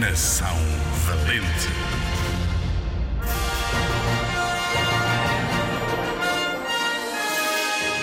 Nação Valente.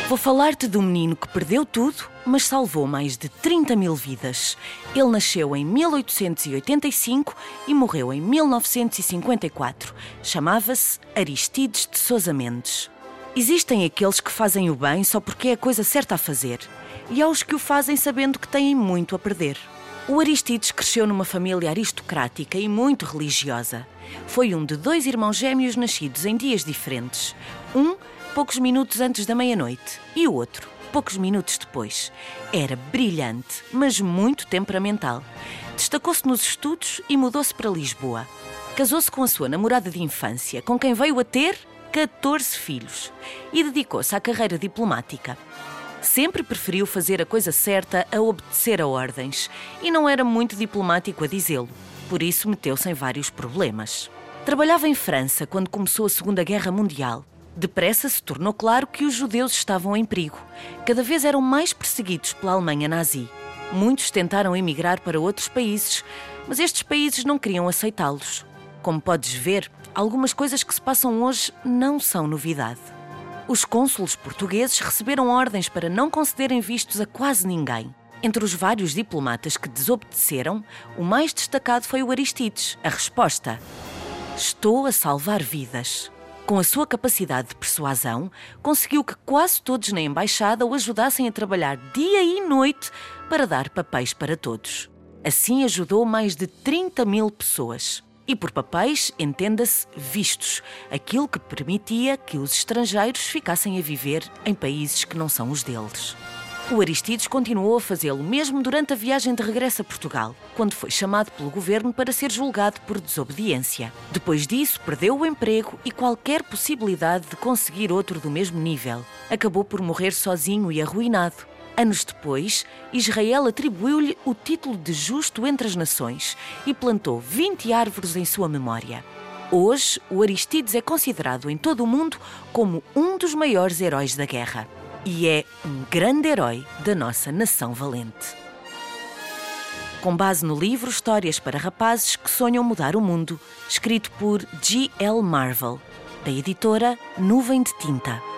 Vou falar-te um menino que perdeu tudo, mas salvou mais de 30 mil vidas. Ele nasceu em 1885 e morreu em 1954. Chamava-se Aristides de Sousa Mendes. Existem aqueles que fazem o bem só porque é a coisa certa a fazer, e há os que o fazem sabendo que têm muito a perder. O Aristides cresceu numa família aristocrática e muito religiosa. Foi um de dois irmãos gêmeos nascidos em dias diferentes. Um poucos minutos antes da meia-noite, e o outro, poucos minutos depois. Era brilhante, mas muito temperamental. Destacou-se nos estudos e mudou-se para Lisboa. Casou-se com a sua namorada de infância, com quem veio a ter 14 filhos, e dedicou-se à carreira diplomática. Sempre preferiu fazer a coisa certa a obedecer a ordens, e não era muito diplomático a dizê-lo. Por isso meteu-se em vários problemas. Trabalhava em França quando começou a Segunda Guerra Mundial Depressa se tornou claro que os judeus estavam em perigo. Cada vez eram mais perseguidos pela Alemanha nazi. Muitos tentaram emigrar para outros países, mas estes países não queriam aceitá-los. Como podes ver, algumas coisas que se passam hoje não são novidade. Os cônsulos portugueses receberam ordens para não concederem vistos a quase ninguém. Entre os vários diplomatas que desobedeceram, o mais destacado foi o Aristides. A resposta: Estou a salvar vidas. Com a sua capacidade de persuasão, conseguiu que quase todos na embaixada o ajudassem a trabalhar dia e noite para dar papéis para todos. Assim ajudou mais de 30 mil pessoas. E por papéis, entenda-se vistos, aquilo que permitia que os estrangeiros ficassem a viver em países que não são os deles. O Aristides continuou a fazê-lo mesmo durante a viagem de regresso a Portugal, quando foi chamado pelo governo para ser julgado por desobediência. Depois disso, perdeu o emprego e qualquer possibilidade de conseguir outro do mesmo nível. Acabou por morrer sozinho e arruinado. Anos depois, Israel atribuiu-lhe o título de Justo entre as Nações e plantou 20 árvores em sua memória. Hoje, o Aristides é considerado em todo o mundo como um dos maiores heróis da guerra e é um grande herói da nossa nação valente. Com base no livro Histórias para Rapazes que Sonham Mudar o Mundo, escrito por G. L. Marvel, da editora Nuvem de Tinta.